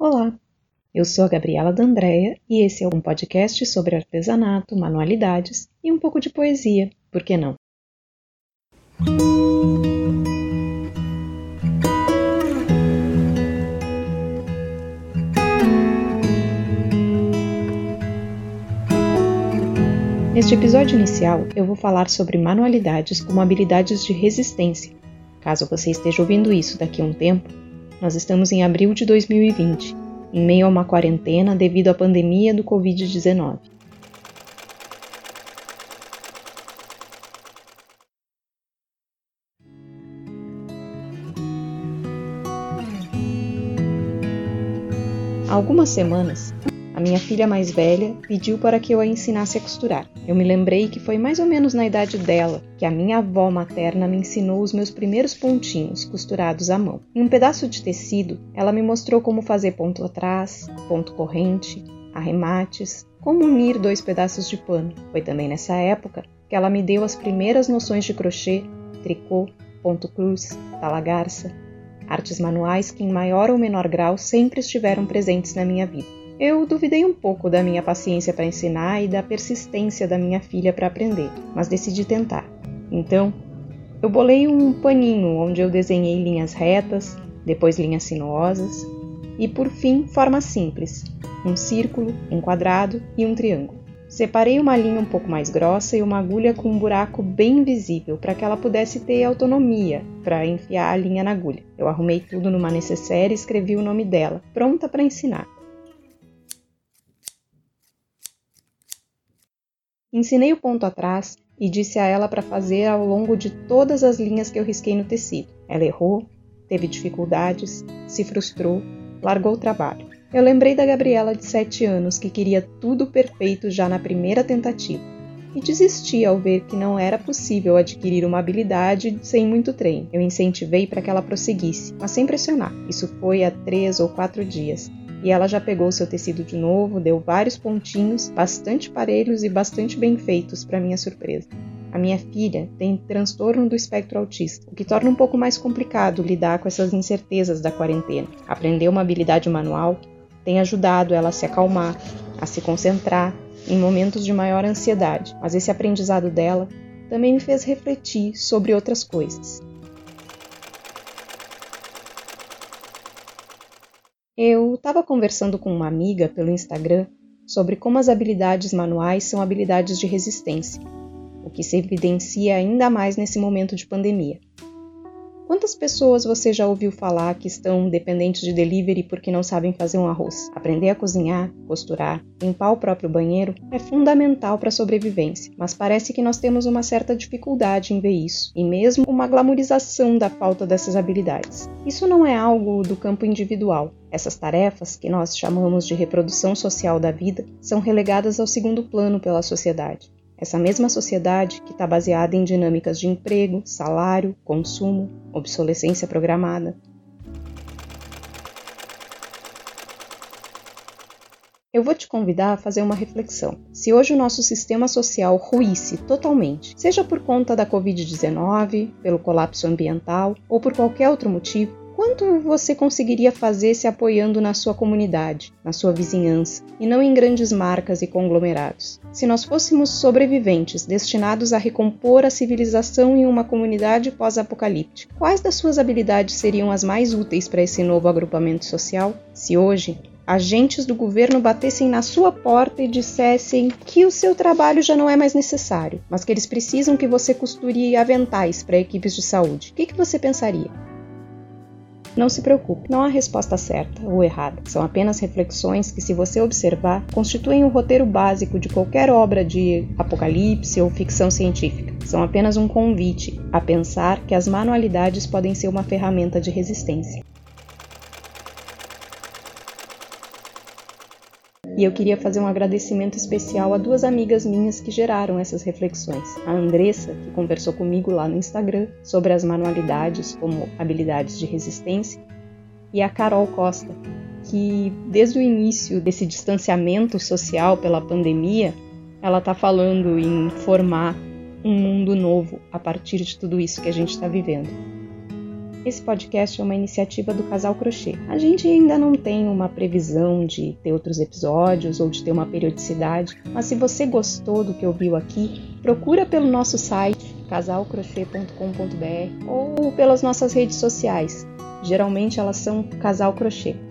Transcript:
Olá, eu sou a Gabriela D'Andrea e esse é um podcast sobre artesanato, manualidades e um pouco de poesia, por que não? Neste episódio inicial, eu vou falar sobre manualidades como habilidades de resistência. Caso você esteja ouvindo isso daqui a um tempo, nós estamos em abril de 2020, em meio a uma quarentena devido à pandemia do Covid-19. Há algumas semanas, a minha filha mais velha pediu para que eu a ensinasse a costurar. Eu me lembrei que foi mais ou menos na idade dela que a minha avó materna me ensinou os meus primeiros pontinhos costurados à mão. Em um pedaço de tecido, ela me mostrou como fazer ponto atrás, ponto corrente, arremates, como unir dois pedaços de pano. Foi também nessa época que ela me deu as primeiras noções de crochê, tricô, ponto cruz, talagarça, artes manuais que em maior ou menor grau sempre estiveram presentes na minha vida. Eu duvidei um pouco da minha paciência para ensinar e da persistência da minha filha para aprender, mas decidi tentar. Então, eu bolei um paninho onde eu desenhei linhas retas, depois linhas sinuosas e, por fim, formas simples: um círculo, um quadrado e um triângulo. Separei uma linha um pouco mais grossa e uma agulha com um buraco bem visível para que ela pudesse ter autonomia para enfiar a linha na agulha. Eu arrumei tudo numa necessaire e escrevi o nome dela, pronta para ensinar. Ensinei o ponto atrás e disse a ela para fazer ao longo de todas as linhas que eu risquei no tecido. Ela errou, teve dificuldades, se frustrou, largou o trabalho. Eu lembrei da Gabriela de 7 anos que queria tudo perfeito já na primeira tentativa e desisti ao ver que não era possível adquirir uma habilidade sem muito treino. Eu incentivei para que ela prosseguisse, mas sem pressionar. Isso foi há três ou quatro dias e ela já pegou seu tecido de novo, deu vários pontinhos, bastante parelhos e bastante bem feitos, para minha surpresa. A minha filha tem transtorno do espectro autista, o que torna um pouco mais complicado lidar com essas incertezas da quarentena. Aprender uma habilidade manual tem ajudado ela a se acalmar, a se concentrar em momentos de maior ansiedade, mas esse aprendizado dela também me fez refletir sobre outras coisas. Eu estava conversando com uma amiga pelo Instagram sobre como as habilidades manuais são habilidades de resistência, o que se evidencia ainda mais nesse momento de pandemia. Quantas pessoas você já ouviu falar que estão dependentes de delivery porque não sabem fazer um arroz? Aprender a cozinhar, costurar, limpar o próprio banheiro é fundamental para a sobrevivência, mas parece que nós temos uma certa dificuldade em ver isso, e mesmo uma glamorização da falta dessas habilidades. Isso não é algo do campo individual. Essas tarefas, que nós chamamos de reprodução social da vida, são relegadas ao segundo plano pela sociedade. Essa mesma sociedade que está baseada em dinâmicas de emprego, salário, consumo, obsolescência programada. Eu vou te convidar a fazer uma reflexão. Se hoje o nosso sistema social ruísse totalmente, seja por conta da Covid-19, pelo colapso ambiental ou por qualquer outro motivo, quanto você conseguiria fazer se apoiando na sua comunidade, na sua vizinhança, e não em grandes marcas e conglomerados? Se nós fôssemos sobreviventes destinados a recompor a civilização em uma comunidade pós-apocalíptica, quais das suas habilidades seriam as mais úteis para esse novo agrupamento social? Se hoje agentes do governo batessem na sua porta e dissessem que o seu trabalho já não é mais necessário, mas que eles precisam que você costure aventais para equipes de saúde, o que, que você pensaria? Não se preocupe, não há resposta certa ou errada. São apenas reflexões que, se você observar, constituem o roteiro básico de qualquer obra de apocalipse ou ficção científica. São apenas um convite a pensar que as manualidades podem ser uma ferramenta de resistência. E eu queria fazer um agradecimento especial a duas amigas minhas que geraram essas reflexões. A Andressa, que conversou comigo lá no Instagram sobre as manualidades como habilidades de resistência, e a Carol Costa, que desde o início desse distanciamento social pela pandemia, ela está falando em formar um mundo novo a partir de tudo isso que a gente está vivendo. Esse podcast é uma iniciativa do Casal Crochê. A gente ainda não tem uma previsão de ter outros episódios ou de ter uma periodicidade, mas se você gostou do que ouviu aqui, procura pelo nosso site casalcrochê.com.br ou pelas nossas redes sociais. Geralmente elas são Casal Crochê.